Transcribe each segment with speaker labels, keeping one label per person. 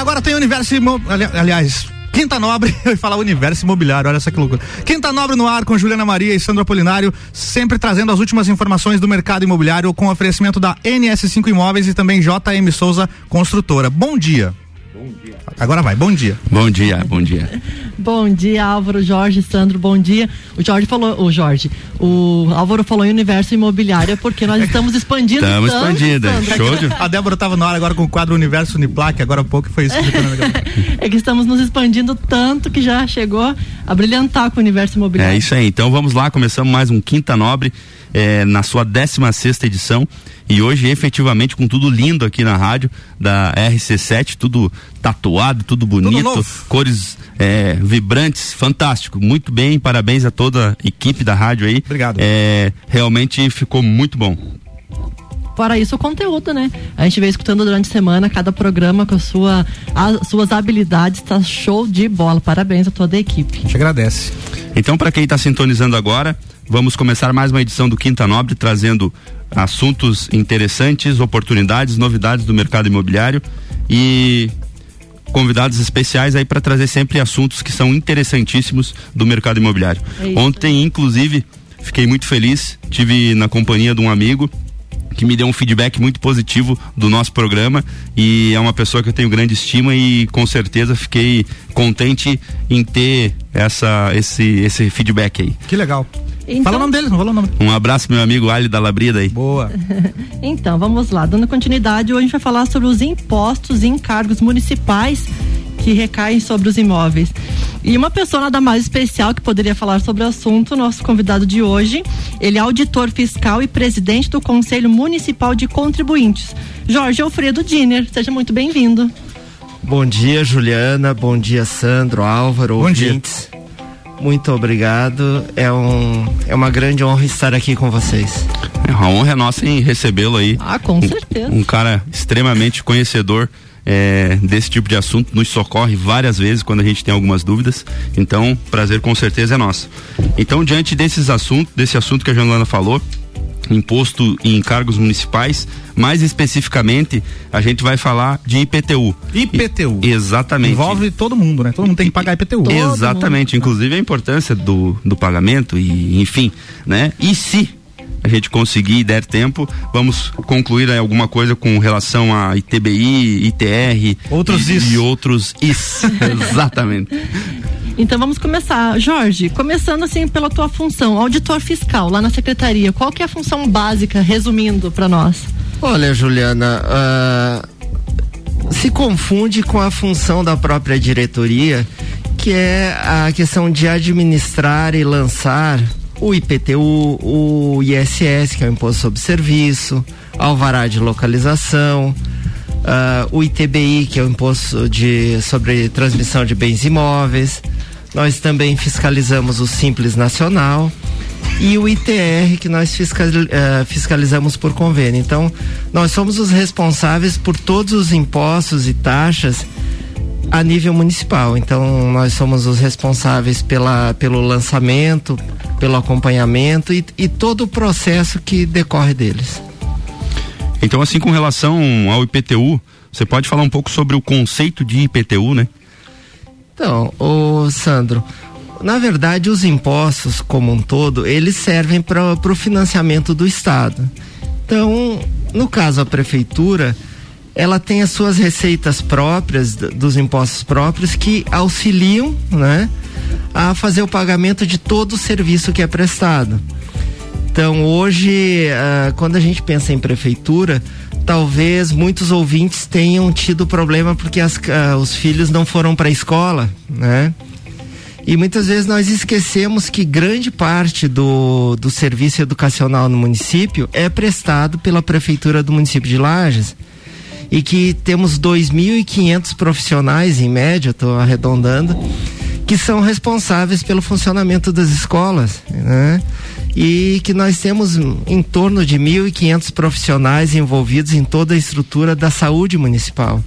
Speaker 1: agora tem o Universo Imobiliário. Aliás, Quinta Nobre, eu ia falar Universo Imobiliário, olha essa que loucura. Quinta Nobre no ar com Juliana Maria e Sandro Apolinário, sempre trazendo as últimas informações do mercado imobiliário com oferecimento da NS5 Imóveis e também JM Souza Construtora. Bom dia. Agora vai, bom dia.
Speaker 2: Bom dia, bom dia.
Speaker 3: bom dia, Álvaro, Jorge, Sandro, bom dia. O Jorge falou, o Jorge, o Álvaro falou em universo imobiliário porque nós estamos expandindo
Speaker 2: Estamos expandindo, show de...
Speaker 1: A Débora estava na hora agora com o quadro Universo Uniplac, agora há pouco foi isso.
Speaker 3: é que estamos nos expandindo tanto que já chegou a brilhantar com o universo imobiliário.
Speaker 2: É isso aí, então vamos lá, começamos mais um Quinta Nobre é, na sua 16 sexta edição e hoje efetivamente com tudo lindo aqui na rádio da RC7, tudo tatuado, tudo bonito, tudo cores é, vibrantes, fantástico, muito bem, parabéns a toda a equipe da rádio aí.
Speaker 1: Obrigado.
Speaker 2: É, realmente ficou muito bom.
Speaker 3: Fora isso, o conteúdo, né? A gente vem escutando durante a semana cada programa com a sua, as suas habilidades, tá show de bola. Parabéns a toda a equipe. A
Speaker 1: gente agradece.
Speaker 2: Então, para quem está sintonizando agora, Vamos começar mais uma edição do Quinta Nobre trazendo assuntos interessantes, oportunidades, novidades do mercado imobiliário e convidados especiais aí para trazer sempre assuntos que são interessantíssimos do mercado imobiliário. É Ontem, inclusive, fiquei muito feliz, tive na companhia de um amigo que me deu um feedback muito positivo do nosso programa e é uma pessoa que eu tenho grande estima e com certeza fiquei contente em ter essa esse esse feedback aí.
Speaker 1: Que legal. Então, fala o nome dele, não fala o nome.
Speaker 2: Um abraço, meu amigo Ali da Labrida aí.
Speaker 1: Boa.
Speaker 3: então, vamos lá. Dando continuidade, hoje a gente vai falar sobre os impostos e encargos municipais que recaem sobre os imóveis. E uma pessoa nada mais especial que poderia falar sobre o assunto, nosso convidado de hoje, ele é auditor fiscal e presidente do Conselho Municipal de Contribuintes, Jorge Alfredo Diner. Seja muito bem-vindo.
Speaker 4: Bom dia, Juliana. Bom dia, Sandro, Álvaro, Bom ouvintes. Dia. Muito obrigado. É, um, é uma grande honra estar aqui com vocês.
Speaker 2: É uma honra nossa em recebê-lo aí.
Speaker 3: Ah, com
Speaker 2: um,
Speaker 3: certeza.
Speaker 2: Um cara extremamente conhecedor é, desse tipo de assunto, nos socorre várias vezes quando a gente tem algumas dúvidas. Então, prazer com certeza é nosso. Então, diante desses assuntos, desse assunto que a Joana falou, imposto em cargos municipais. Mais especificamente, a gente vai falar de IPTU.
Speaker 1: IPTU.
Speaker 2: I, exatamente.
Speaker 1: Envolve todo mundo, né? Todo mundo tem que pagar IPTU.
Speaker 2: Exatamente. Mundo. Inclusive a importância do, do pagamento e, enfim, né? E se a gente conseguir e der tempo, vamos concluir alguma coisa com relação a ITBI, ITR
Speaker 1: outros
Speaker 2: e,
Speaker 1: is.
Speaker 2: e outros is. Exatamente.
Speaker 3: Então vamos começar. Jorge, começando assim pela tua função, auditor fiscal lá na secretaria, qual que é a função básica, resumindo para nós?
Speaker 4: Olha, Juliana, uh, se confunde com a função da própria diretoria, que é a questão de administrar e lançar o IPTU, o ISS, que é o Imposto sobre Serviço, alvará de localização, uh, o ITBI, que é o Imposto de, sobre Transmissão de Bens Imóveis, nós também fiscalizamos o Simples Nacional e o ITR que nós uh, fiscalizamos por convênio. Então, nós somos os responsáveis por todos os impostos e taxas a nível municipal. Então, nós somos os responsáveis pela, pelo lançamento, pelo acompanhamento e, e todo o processo que decorre deles.
Speaker 2: Então, assim, com relação ao IPTU, você pode falar um pouco sobre o conceito de IPTU, né?
Speaker 4: Então, o Sandro, na verdade, os impostos como um todo, eles servem para o financiamento do Estado. Então, no caso, a prefeitura, ela tem as suas receitas próprias, dos impostos próprios, que auxiliam, né, a fazer o pagamento de todo o serviço que é prestado. Então, hoje, uh, quando a gente pensa em prefeitura, talvez muitos ouvintes tenham tido problema porque as, uh, os filhos não foram para a escola, né? E muitas vezes nós esquecemos que grande parte do, do serviço educacional no município é prestado pela prefeitura do município de Lages e que temos 2.500 profissionais em média, estou arredondando, que são responsáveis pelo funcionamento das escolas, né? E que nós temos em torno de 1.500 profissionais envolvidos em toda a estrutura da saúde municipal.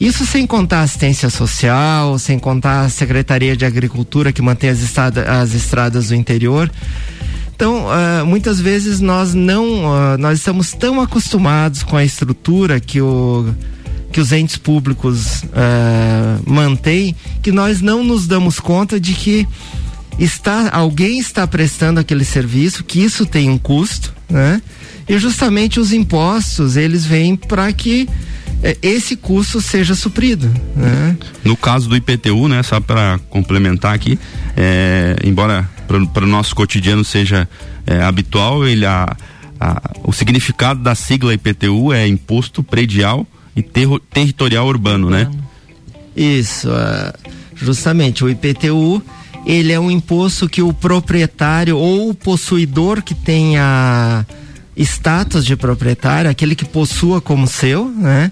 Speaker 4: Isso sem contar assistência social, sem contar a Secretaria de Agricultura que mantém as, as estradas do interior. Então, uh, muitas vezes nós não, uh, nós estamos tão acostumados com a estrutura que o que os entes públicos uh, mantêm, que nós não nos damos conta de que está alguém está prestando aquele serviço, que isso tem um custo, né? E justamente os impostos eles vêm para que eh, esse custo seja suprido. Né?
Speaker 2: No caso do IPTU, né, só para complementar aqui, é, embora para o nosso cotidiano seja é, habitual, ele a, a, o significado da sigla IPTU é imposto predial e ter, territorial urbano, né?
Speaker 4: Isso, uh, justamente o IPTU ele é um imposto que o proprietário ou o possuidor que tenha status de proprietário, aquele que possua como seu, né?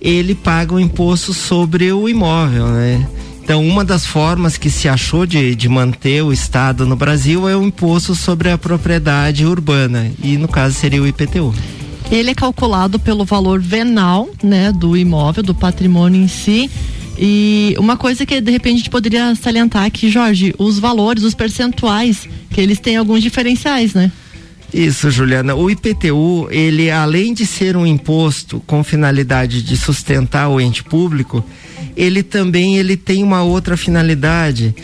Speaker 4: Ele paga o imposto sobre o imóvel, né? Então, uma das formas que se achou de, de manter o Estado no Brasil é o imposto sobre a propriedade urbana, e no caso seria o IPTU.
Speaker 3: Ele é calculado pelo valor venal, né, do imóvel, do patrimônio em si. E uma coisa que de repente a gente poderia salientar aqui, Jorge, os valores, os percentuais, que eles têm alguns diferenciais, né?
Speaker 4: Isso, Juliana. O IPTU, ele além de ser um imposto com finalidade de sustentar o ente público, ele também ele tem uma outra finalidade,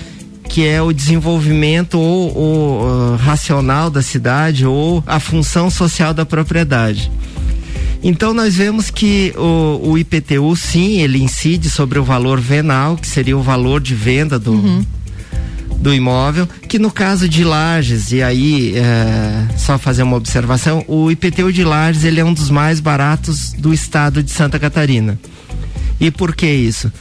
Speaker 4: que é o desenvolvimento ou, ou uh, racional da cidade ou a função social da propriedade. Então nós vemos que o, o, IPTU sim, ele incide sobre o valor venal, que seria o valor de venda do, uhum. do imóvel, que no caso de Lages, e aí é, só fazer uma observação, o IPTU de Lages ele é um dos mais baratos do estado de Santa Catarina. E por que isso?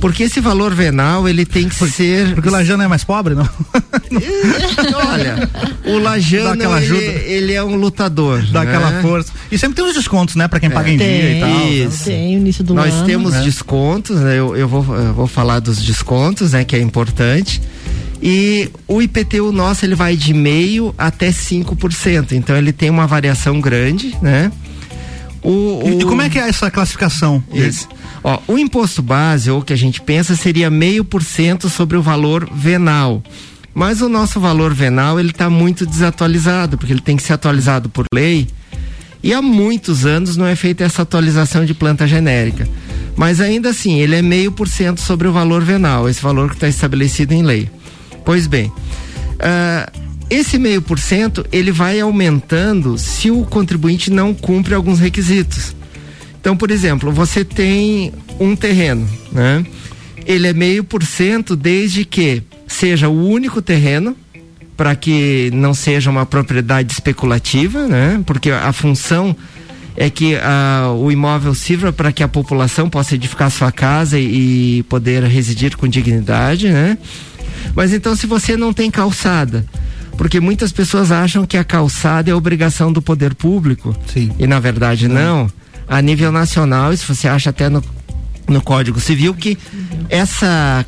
Speaker 4: Porque esse valor venal, ele tem que
Speaker 1: Por,
Speaker 4: ser.
Speaker 1: Porque o Lajano é mais pobre, não?
Speaker 4: Olha, o Lajano, ele, ele, é um lutador.
Speaker 1: Dá né? aquela força. E sempre tem os descontos, né? Pra quem é. paga em tem, dia e tal.
Speaker 3: Isso. Tem, início do
Speaker 4: Nós
Speaker 3: ano.
Speaker 4: temos né? descontos, né? Eu, eu, vou, eu vou falar dos descontos, né? Que é importante. E o IPTU nosso, ele vai de meio até 5%. Então ele tem uma variação grande, né?
Speaker 1: O, o... E como é que é essa classificação?
Speaker 4: Isso. Ó, o imposto base, ou que a gente pensa, seria meio por cento sobre o valor venal. Mas o nosso valor venal ele está muito desatualizado, porque ele tem que ser atualizado por lei. E há muitos anos não é feita essa atualização de planta genérica. Mas ainda assim, ele é meio por cento sobre o valor venal, esse valor que está estabelecido em lei. Pois bem, uh, esse meio por cento ele vai aumentando se o contribuinte não cumpre alguns requisitos. Então, por exemplo, você tem um terreno, né? Ele é meio por cento desde que seja o único terreno para que não seja uma propriedade especulativa, né? Porque a função é que o imóvel sirva para que a população possa edificar sua casa e, e poder residir com dignidade, né? Mas então se você não tem calçada, porque muitas pessoas acham que a calçada é obrigação do poder público.
Speaker 1: Sim.
Speaker 4: E na verdade não. não. A nível nacional, isso você acha até no, no Código Civil que essa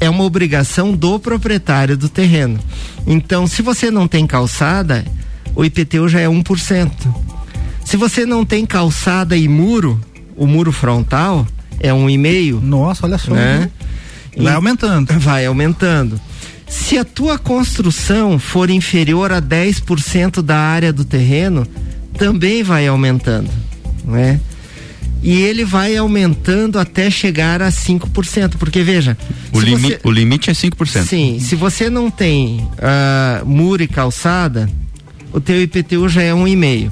Speaker 4: é uma obrigação do proprietário do terreno. Então, se você não tem calçada, o IPTU já é 1%. Se você não tem calçada e muro, o muro frontal é um e meio.
Speaker 1: Nossa, olha só. Né? Vai aumentando.
Speaker 4: Vai aumentando. Se a tua construção for inferior a 10% da área do terreno, também vai aumentando, né? E ele vai aumentando até chegar a 5%, porque veja,
Speaker 2: o, limi você, o limite é 5%.
Speaker 4: Sim, se você não tem uh, muro e calçada, o teu IPTU já é um e meio.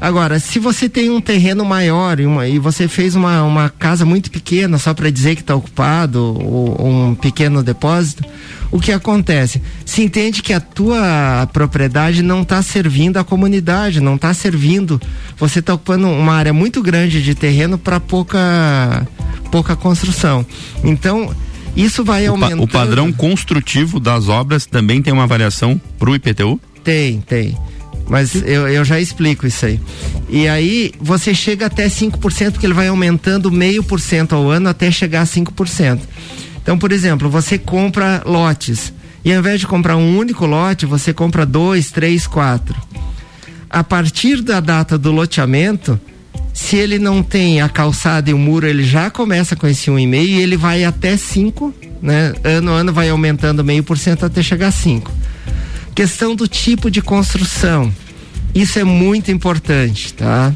Speaker 4: Agora, se você tem um terreno maior e, uma, e você fez uma, uma casa muito pequena só para dizer que está ocupado ou, ou, um pequeno depósito, o que acontece? Se entende que a tua propriedade não está servindo a comunidade, não está servindo. Você está ocupando uma área muito grande de terreno para pouca pouca construção. Então isso vai aumentando.
Speaker 2: O padrão construtivo das obras também tem uma variação para o IPTU?
Speaker 4: Tem, tem. Mas eu, eu já explico isso aí. E aí você chega até 5%, que ele vai aumentando meio por cento ao ano até chegar a 5%. Então, por exemplo, você compra lotes. E ao invés de comprar um único lote, você compra dois, três, quatro. A partir da data do loteamento, se ele não tem a calçada e o muro, ele já começa com esse um e meio e ele vai até 5, né? Ano a ano vai aumentando meio por cento até chegar a 5. Questão do tipo de construção. Isso é muito importante, tá?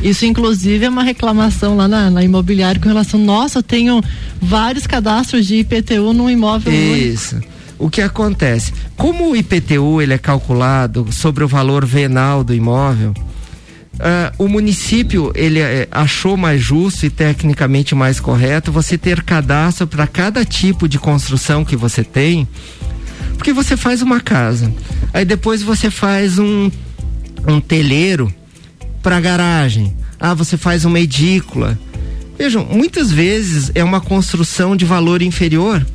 Speaker 3: Isso, inclusive, é uma reclamação lá na, na imobiliária com relação, nossa, eu tenho vários cadastros de IPTU num imóvel
Speaker 4: Isso. Único. O que acontece? Como o IPTU ele é calculado sobre o valor venal do imóvel, Uh, o município ele uh, achou mais justo e tecnicamente mais correto você ter cadastro para cada tipo de construção que você tem, porque você faz uma casa, aí depois você faz um um telheiro para garagem, ah você faz uma edícula. Vejam, muitas vezes é uma construção de valor inferior.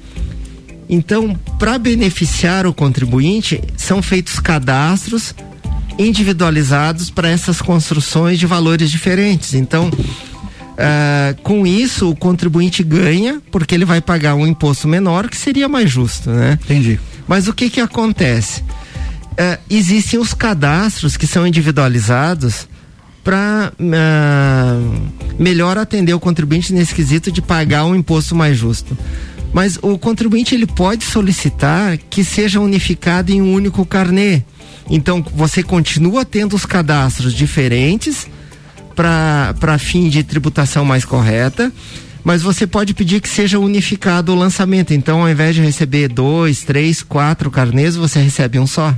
Speaker 4: Então, para beneficiar o contribuinte, são feitos cadastros individualizados para essas construções de valores diferentes. Então, uh, com isso, o contribuinte ganha, porque ele vai pagar um imposto menor, que seria mais justo, né?
Speaker 1: Entendi.
Speaker 4: Mas o que que acontece? Uh, existem os cadastros que são individualizados para uh, ah, melhor atender o contribuinte nesse quesito de pagar um imposto mais justo. Mas o contribuinte ele pode solicitar que seja unificado em um único carnê. Então você continua tendo os cadastros diferentes para fim de tributação mais correta, mas você pode pedir que seja unificado o lançamento. Então, ao invés de receber dois, três, quatro carnês, você recebe um só.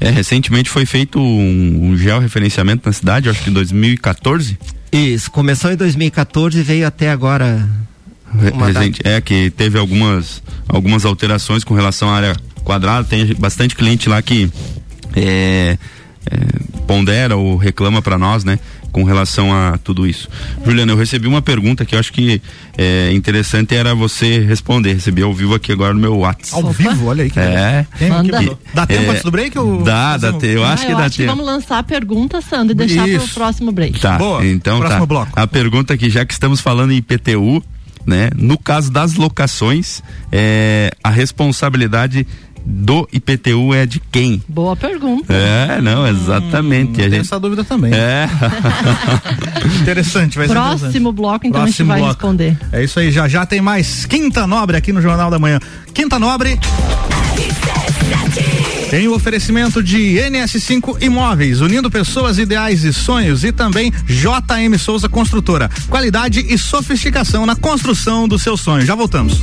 Speaker 2: É, recentemente foi feito um, um georreferenciamento na cidade, acho que em 2014.
Speaker 4: Isso, começou em 2014 e veio até agora.
Speaker 2: Recente, é que teve algumas algumas alterações com relação à área quadrada. Tem bastante cliente lá que é, é, pondera ou reclama para nós, né? Com relação a tudo isso. Juliana, eu recebi uma pergunta que eu acho que é interessante era você responder. Recebi ao vivo aqui agora no meu WhatsApp.
Speaker 1: Ao vivo? Olha aí que
Speaker 2: É.
Speaker 1: Manda. Que, dá tempo é, antes do break? Ou
Speaker 2: dá, dá tempo. Eu
Speaker 3: ah,
Speaker 2: acho
Speaker 3: eu
Speaker 2: que dá
Speaker 3: acho
Speaker 2: tempo.
Speaker 3: Que vamos lançar a pergunta, Sandro, e deixar para o próximo break.
Speaker 2: Tá. Boa. Então Próximo tá. bloco. A pergunta aqui, já que estamos falando em IPTU, né? No caso das locações, é, a responsabilidade do IPTU é de quem?
Speaker 3: Boa pergunta.
Speaker 2: É, não, exatamente.
Speaker 1: Hum, gente... essa dúvida também.
Speaker 2: É.
Speaker 1: interessante, vai
Speaker 3: Próximo ser Próximo bloco, então Próximo a gente vai bloco. responder.
Speaker 1: É isso aí, já já tem mais Quinta Nobre aqui no Jornal da Manhã. Quinta Nobre. Tem o oferecimento de NS5 Imóveis, unindo pessoas, ideais e sonhos, e também JM Souza Construtora. Qualidade e sofisticação na construção do seu sonho. Já voltamos.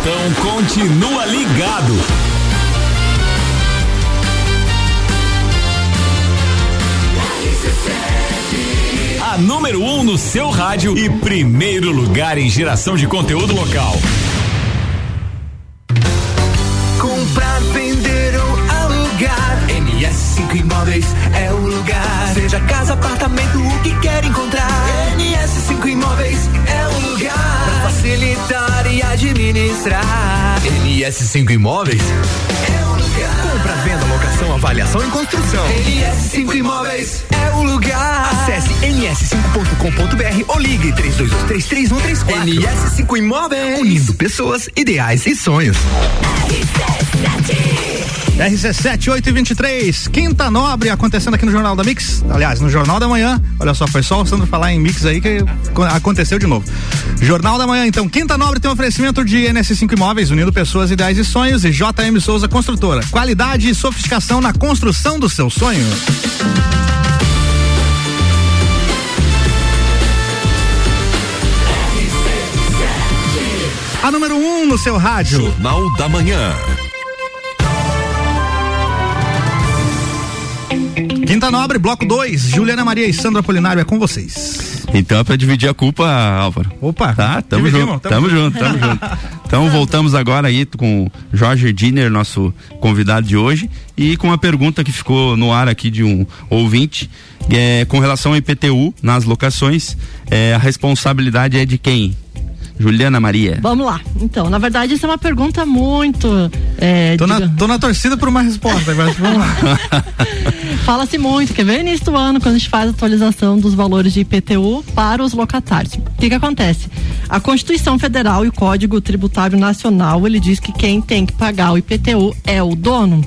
Speaker 5: então continua ligado. A número 1 um no seu rádio e primeiro lugar em geração de conteúdo local.
Speaker 6: Comprar, vender ou alugar. NS5 Imóveis é o lugar. Seja casa, apartamento, o que quer encontrar. NS5 Imóveis lugar. Pra facilitar e administrar. NS5 Imóveis é o lugar. Compra, venda, locação, avaliação e construção. NS5 Imóveis é o lugar. Acesse ns5.com.br ou ligue 32233134. NS5 Imóveis. Unindo pessoas, ideais e sonhos.
Speaker 1: RC7 8 e 23, Quinta Nobre acontecendo aqui no Jornal da Mix. Aliás, no Jornal da Manhã. Olha só, foi só o Sandro falar em Mix aí que aconteceu de novo. Jornal da Manhã, então. Quinta Nobre tem um oferecimento de NS5 Imóveis, unindo pessoas, ideais e sonhos. E JM Souza Construtora. Qualidade e sofisticação na construção do seu sonho. A número 1 um no seu rádio.
Speaker 5: Jornal da Manhã.
Speaker 1: Quinta Nobre, bloco 2. Juliana Maria e Sandra Polinário é com vocês.
Speaker 2: Então é pra dividir a culpa, Álvaro.
Speaker 1: Opa.
Speaker 2: Tá, tamo
Speaker 1: dividimos,
Speaker 2: junto, tamo junto, tamo junto. Então voltamos agora aí com o Jorge Diner, nosso convidado de hoje, e com uma pergunta que ficou no ar aqui de um ouvinte, é, com relação ao IPTU nas locações, é, a responsabilidade é de quem? Juliana Maria.
Speaker 3: Vamos lá. Então, na verdade, isso é uma pergunta muito. É,
Speaker 1: Tô na,
Speaker 3: diga-
Speaker 1: tô na torcida por uma resposta, mas vamos lá.
Speaker 3: Fala-se muito que vem início do ano, quando a gente faz a atualização dos valores de IPTU para os locatários. O que que acontece? A Constituição Federal e o Código Tributário Nacional, ele diz que quem tem que pagar o IPTU é o dono.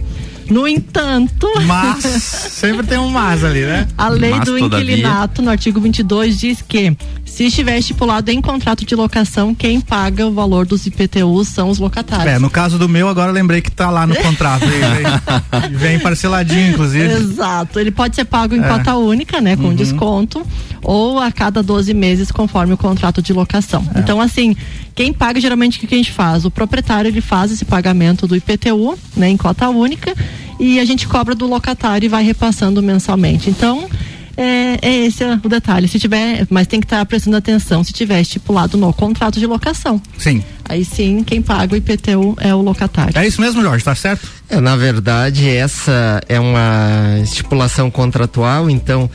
Speaker 3: No entanto,
Speaker 1: Mas, sempre tem um mas ali, né?
Speaker 3: a lei
Speaker 2: Mas,
Speaker 3: do
Speaker 2: todavia-
Speaker 3: inquilinato, no artigo 22, diz que se estiver estipulado em contrato de locação, quem paga o valor dos IPTUs são os locatários.
Speaker 1: É, no caso do meu, agora lembrei que tá lá no contrato. Vem, vem, vem parceladinho, inclusive.
Speaker 3: Exato. Ele pode ser pago em
Speaker 1: É.
Speaker 3: cota única, né,
Speaker 1: Uhum.
Speaker 3: com desconto, ou a cada 12 meses, conforme o contrato de locação.
Speaker 1: É.
Speaker 3: Então, assim, quem paga geralmente o que que a gente faz? O proprietário ele faz esse pagamento do IPTU, né, em cota única, e a gente cobra do locatário e vai repassando mensalmente. Então, é, é esse o detalhe. Se tiver, mas tem que estar prestando atenção se tiver estipulado no contrato de locação.
Speaker 1: Sim.
Speaker 3: Aí sim, quem paga o IPTU é o locatário.
Speaker 1: É isso mesmo, Jorge, tá certo?
Speaker 4: É, na verdade, essa é uma estipulação contratual, então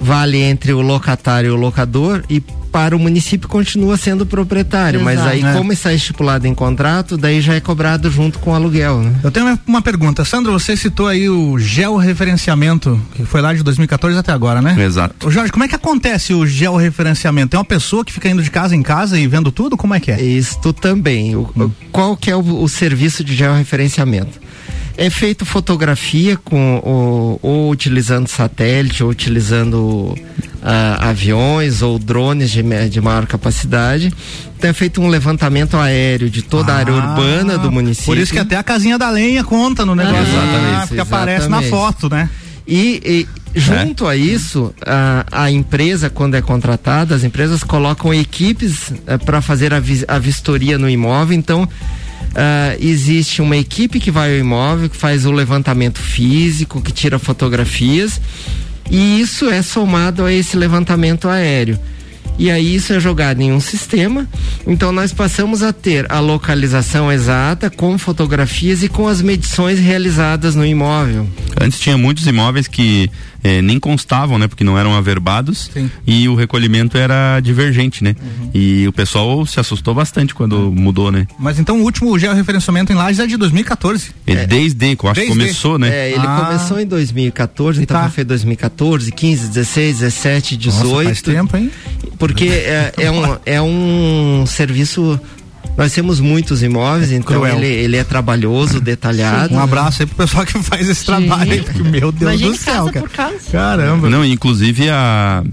Speaker 4: vale entre o locatário e o locador e para o município continua sendo proprietário, mas
Speaker 3: Exato.
Speaker 4: aí
Speaker 1: É.
Speaker 4: como está estipulado em contrato, daí já é cobrado junto com o aluguel, né?
Speaker 1: Eu tenho uma- uma pergunta. Sandro, você citou aí o georreferenciamento, que foi lá de 2014 até agora, né?
Speaker 2: Exato.
Speaker 1: Ô, Jorge, como é que acontece o georreferenciamento? Tem uma pessoa que fica indo de casa em casa e vendo tudo? Como é que é?
Speaker 4: Isto também. O- o- qual que é o, o serviço de georreferenciamento? É feito fotografia com o- ou utilizando satélite ou utilizando ah, aviões ou drones de, de maior capacidade. Então é feito um levantamento aéreo de toda a área
Speaker 1: Ah,
Speaker 4: urbana do município.
Speaker 1: Por isso que até a casinha da lenha conta no negócio.
Speaker 4: Exatamente,
Speaker 1: Ah, porque aparece na
Speaker 4: exatamente.
Speaker 1: foto, né?
Speaker 4: E, e junto a isso, a, a empresa, quando é contratada, as empresas colocam equipes para fazer a, vis- a vistoria no imóvel. Então, ah, existe uma equipe que vai ao imóvel, que faz o levantamento físico, que tira fotografias, e isso é somado a esse levantamento aéreo. E aí isso é jogado em um sistema. Então nós passamos a ter a localização exata com fotografias e com as medições realizadas no imóvel.
Speaker 2: Antes tinha muitos imóveis que eh, nem constavam, né? Porque não eram averbados
Speaker 1: Sim.
Speaker 2: e o recolhimento era divergente, né? E o pessoal se assustou bastante quando mudou, né?
Speaker 1: Mas então o último georreferenciamento em Lages é de 2014.
Speaker 2: E Desde, que eu acho que
Speaker 1: Desde.
Speaker 2: começou, né?
Speaker 4: É, ele
Speaker 1: Ah.
Speaker 4: começou em 2014,
Speaker 1: E
Speaker 4: então
Speaker 1: tá.
Speaker 4: foi 2014, 15, 16, 17, 18.
Speaker 1: Nossa, faz tempo, hein?
Speaker 4: Porque é, é um, é um serviço. Nós temos muitos imóveis, então
Speaker 1: Cruel.
Speaker 4: ele, ele é trabalhoso, detalhado.
Speaker 1: Um abraço aí pro pessoal que faz esse trabalho aí, porque, meu Deus
Speaker 3: Imagine
Speaker 1: do céu,
Speaker 3: casa
Speaker 1: cara.
Speaker 3: por casa.
Speaker 1: Caramba.
Speaker 2: Não, inclusive a,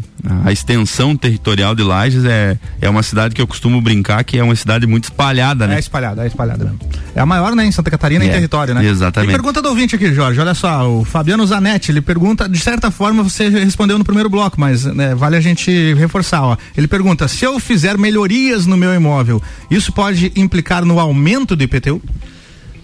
Speaker 2: a extensão territorial de Lages é, é uma cidade que eu costumo brincar que é uma cidade muito espalhada,
Speaker 1: É
Speaker 2: né?
Speaker 1: espalhada, é espalhada mesmo. É a maior, né, em Santa Catarina em
Speaker 2: É,
Speaker 1: território, né?
Speaker 2: exatamente.
Speaker 1: Tem pergunta do ouvinte aqui, Jorge. Olha só, o Fabiano Zanetti, ele pergunta, de certa forma você respondeu no primeiro bloco, mas né, vale a gente reforçar, ó. Ele pergunta: se eu fizer melhorias no meu imóvel, isso pode implicar no aumento do IPTU?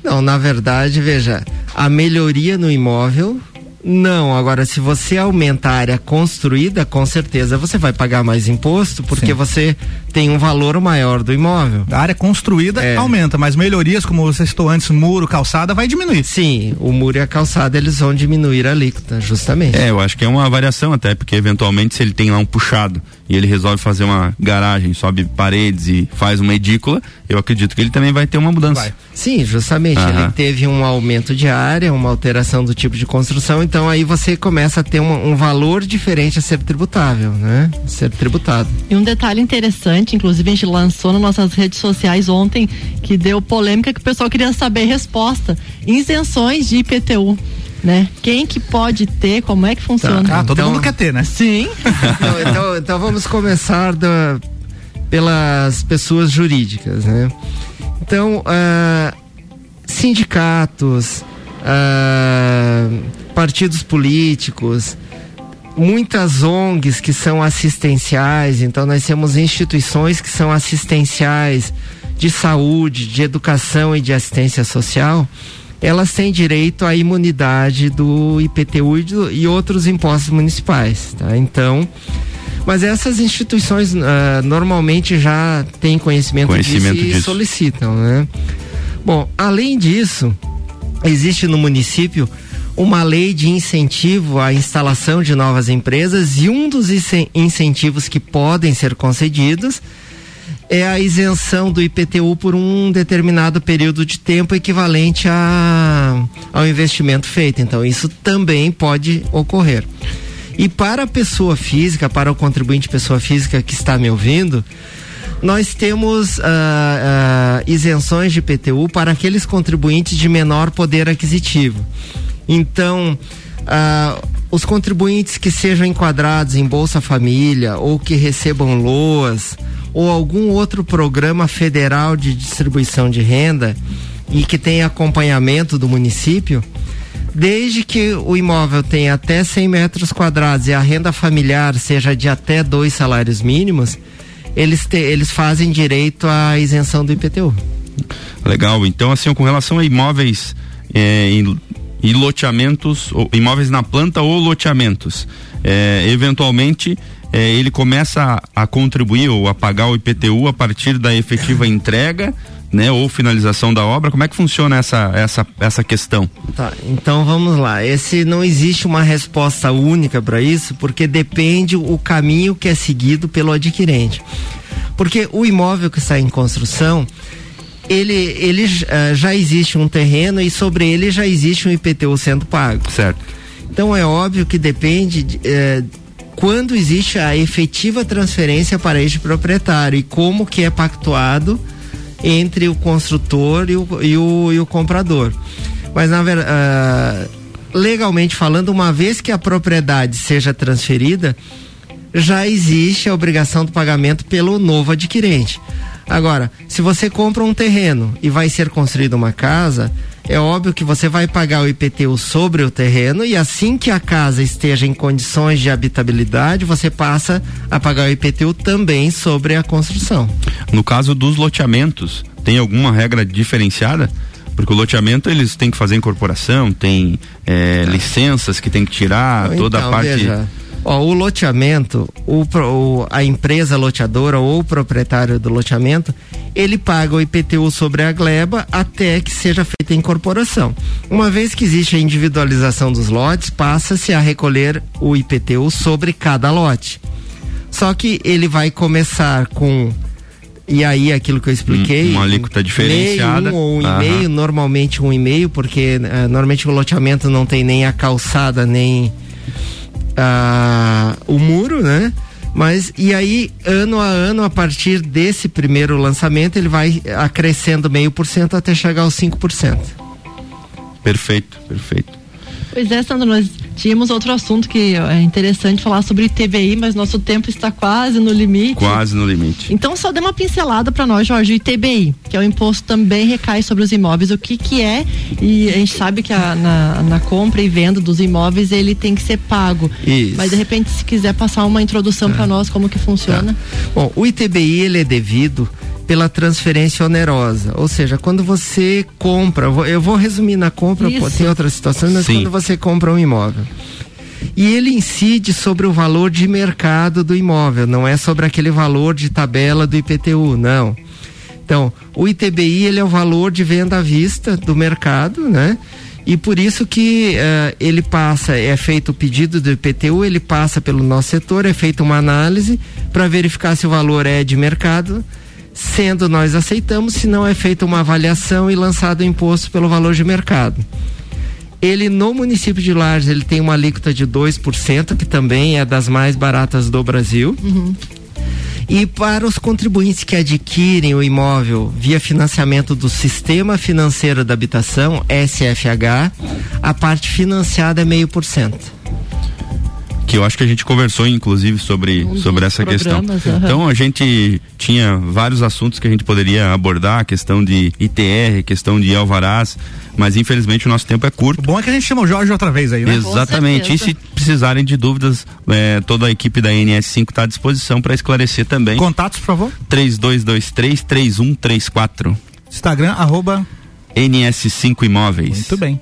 Speaker 4: Não, na verdade, veja, a melhoria no imóvel. Não, agora se você aumenta a área construída, com certeza você vai pagar mais imposto, porque
Speaker 1: Sim.
Speaker 4: você tem um valor maior do imóvel.
Speaker 1: A área construída
Speaker 4: É.
Speaker 1: aumenta, mas melhorias, como você citou antes, muro, calçada, vai diminuir.
Speaker 4: Sim, o muro e a calçada eles vão diminuir a alíquota, justamente.
Speaker 2: É, eu acho que é uma variação até, porque eventualmente se ele tem lá um puxado e ele resolve fazer uma garagem, sobe paredes e faz uma edícula, eu acredito que ele também vai ter uma mudança.
Speaker 1: Vai.
Speaker 4: Sim, justamente.
Speaker 2: Aham.
Speaker 4: Ele teve um aumento de área, uma alteração do tipo de construção, então aí você começa a ter uma- um valor diferente a ser tributável, né? Ser tributado.
Speaker 3: E um detalhe interessante, inclusive a gente lançou nas nossas redes sociais ontem, que deu polêmica que o pessoal queria saber resposta. Isenções de IPTU, né? Quem que pode ter, como é que funciona?
Speaker 1: Ah, todo
Speaker 4: Então-
Speaker 1: mundo quer ter, né?
Speaker 3: Sim.
Speaker 4: então, então- então vamos começar da- pelas pessoas jurídicas, né? Então, ah, sindicatos, ah, partidos políticos, muitas ONGs que são assistenciais, então nós temos instituições que são assistenciais de saúde, de educação e de assistência social. Elas têm direito à imunidade do IPTU e, do, e outros impostos municipais, tá? Então, mas essas instituições uh, normalmente já têm conhecimento,
Speaker 2: Conhecimento
Speaker 4: disso e
Speaker 2: disso.
Speaker 4: solicitam, né? Bom, além disso, existe no município uma lei de incentivo à instalação de novas empresas e um dos incen- incentivos que podem ser concedidos é a isenção do IPTU por um determinado período de tempo equivalente a, ao investimento feito. Então, isso também pode ocorrer. E para a pessoa física, para o contribuinte pessoa física que está me ouvindo, nós temos ah, ah, isenções de IPTU para aqueles contribuintes de menor poder aquisitivo. Então, ah, os contribuintes que sejam enquadrados em Bolsa Família ou que recebam LOAS ou algum outro programa federal de distribuição de renda e que tenha acompanhamento do município, desde que o imóvel tenha até 100 metros quadrados e a renda familiar seja de até dois salários mínimos, eles, te- eles fazem direito à isenção do IPTU.
Speaker 2: Legal. Então, assim, com relação a imóveis é, em, em loteamentos, ou, imóveis na planta ou loteamentos, é, eventualmente é, ele começa a, a contribuir ou a pagar o IPTU a partir da efetiva entrega, né, ou finalização da obra. Como é que funciona essa essa essa questão?
Speaker 4: Tá, então vamos lá. Esse não existe uma resposta única para isso, porque depende o caminho que é seguido pelo adquirente. Porque o imóvel que está em construção, ele, ele eh, já existe um terreno e sobre ele já existe um IPTU sendo pago.
Speaker 2: Certo.
Speaker 4: Então é óbvio que depende de, eh, quando existe a efetiva transferência para este proprietário e como que é pactuado entre o construtor e o, e o, e o comprador. Mas na verdade, legalmente falando, uma vez que a propriedade seja transferida, já existe a obrigação do pagamento pelo novo adquirente. Agora, se você compra um terreno e vai ser construída uma casa, é óbvio que você vai pagar o IPTU sobre o terreno e assim que a casa esteja em condições de habitabilidade, você passa a pagar o IPTU também sobre a construção.
Speaker 2: No caso dos loteamentos, tem alguma regra diferenciada? Porque o loteamento eles têm que fazer incorporação, tem é, licenças que tem que tirar, toda a
Speaker 4: Então,
Speaker 2: parte.
Speaker 4: veja, ó, o loteamento, o, o- a empresa loteadora ou o proprietário do loteamento, ele paga o IPTU sobre a gleba até que seja feita a incorporação. Uma vez que existe a individualização dos lotes, passa-se a recolher o IPTU sobre cada lote. Só que ele vai começar com e aí aquilo que eu expliquei,
Speaker 2: Hum, uma alíquota diferenciada.
Speaker 4: meio, um ou um
Speaker 2: Aham.
Speaker 4: e meio, normalmente um e meio, porque eh, normalmente o loteamento não tem nem a calçada nem ah, o muro, né? Mas e aí, ano a ano, a partir desse primeiro lançamento, ele vai acrescendo meio por cento até chegar aos 5%.
Speaker 2: Perfeito, perfeito.
Speaker 3: Pois é, Sandro, nós tínhamos outro assunto que é interessante falar sobre ITBI, mas nosso tempo está quase no limite.
Speaker 2: Quase no limite.
Speaker 3: Então só dê uma pincelada para nós, Jorge, o ITBI, que é o imposto também recai sobre os imóveis. O que que é? E a gente sabe que a- na, na compra e venda dos imóveis ele tem que ser pago.
Speaker 4: Isso.
Speaker 3: Mas de repente se quiser passar uma introdução para nós como que funciona.
Speaker 4: Bom, o ITBI ele é devido pela transferência onerosa, ou seja, quando você compra, eu vou- resumir na compra,
Speaker 3: Isso.
Speaker 4: tem outras situações, mas
Speaker 2: Sim.
Speaker 4: quando você compra um imóvel. E ele incide sobre o valor de mercado do imóvel, não é sobre aquele valor de tabela do IPTU, não. Então, o ITBI ele é o valor de venda à vista do mercado, né? E por isso que eh, ele passa, é feito o pedido do IPTU, ele passa pelo nosso setor, é feita uma análise para verificar se o valor é de mercado, sendo nós aceitamos, se não é feita uma avaliação e lançado o imposto pelo valor de mercado. Ele no município de Lages, ele tem uma alíquota de 2%, que também é das mais baratas do Brasil. E para os contribuintes que adquirem o imóvel via financiamento do Sistema Financeiro da Habitação, SFH, a parte financiada é meio por cento.
Speaker 2: Que eu acho que a gente conversou inclusive sobre,
Speaker 3: Um
Speaker 2: sobre essa questão.
Speaker 3: aham.
Speaker 2: Então a gente tinha vários assuntos que a gente poderia abordar, a questão de ITR, questão de alvarás, mas infelizmente o nosso tempo é
Speaker 1: O
Speaker 2: curto.
Speaker 1: bom é que a gente chama o Jorge outra vez aí, né?
Speaker 2: Exatamente. E se precisarem de dúvidas, eh, toda a equipe da NS5 está à disposição para esclarecer também.
Speaker 1: Contatos, por favor.
Speaker 2: 3223 3134.
Speaker 1: Instagram, arroba
Speaker 2: NS5 Imóveis.
Speaker 1: Muito bem.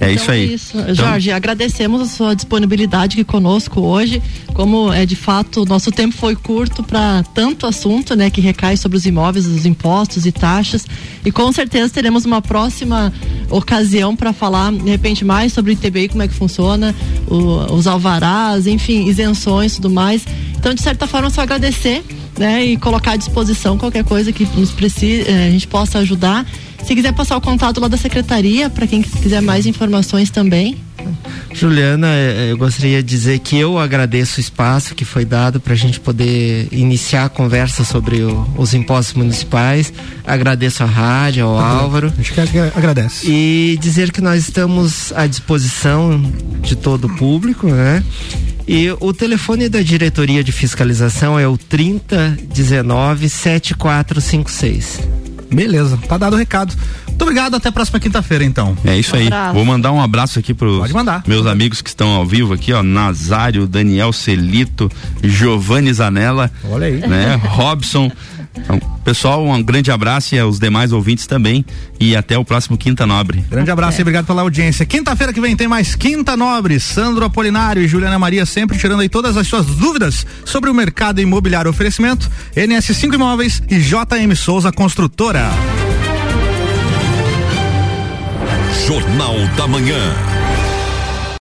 Speaker 2: É
Speaker 3: Então
Speaker 2: isso aí.
Speaker 3: É isso.
Speaker 2: Então-
Speaker 3: Jorge, agradecemos a sua disponibilidade aqui conosco hoje. Como é de fato, nosso tempo foi curto para tanto assunto, né, que recai sobre os imóveis, os impostos e taxas. E com certeza teremos uma próxima ocasião para falar, de repente, mais sobre o ITBI, como é que funciona, o- os alvarás, enfim, isenções e tudo mais. Então, de certa forma, só agradecer, né, e colocar à disposição qualquer coisa que nos precise, eh, a gente possa ajudar. Se quiser passar o contato lá da secretaria, para quem quiser mais informações também.
Speaker 4: Juliana, eh, eu gostaria de dizer que eu agradeço o espaço que foi dado para a gente poder iniciar a conversa sobre o- os impostos municipais. Agradeço a rádio, ao Álvaro.
Speaker 1: A gente quer que agradece.
Speaker 4: E dizer que nós estamos à disposição de todo o público, né? E o telefone da diretoria de fiscalização é o 3019 7456.
Speaker 1: Beleza, tá dado o recado. Muito obrigado, até a próxima quinta-feira, então.
Speaker 2: É isso
Speaker 3: Um
Speaker 2: aí.
Speaker 3: abraço.
Speaker 2: Vou mandar um abraço aqui pros
Speaker 1: Pode mandar.
Speaker 2: meus amigos que estão ao vivo aqui, ó. Nazário, Daniel Celito, Giovanni Zanella,
Speaker 1: Olha aí.
Speaker 2: né? Robson. Então, pessoal, um grande abraço e aos demais ouvintes também. E até o próximo Quinta Nobre.
Speaker 1: Grande abraço e obrigado pela audiência. Quinta-feira que vem tem mais Quinta Nobre. Sandro Apolinário e Juliana Maria sempre tirando aí todas as suas dúvidas sobre o mercado imobiliário. Oferecimento NS5 Imóveis e JM Souza Construtora.
Speaker 7: Jornal da Manhã.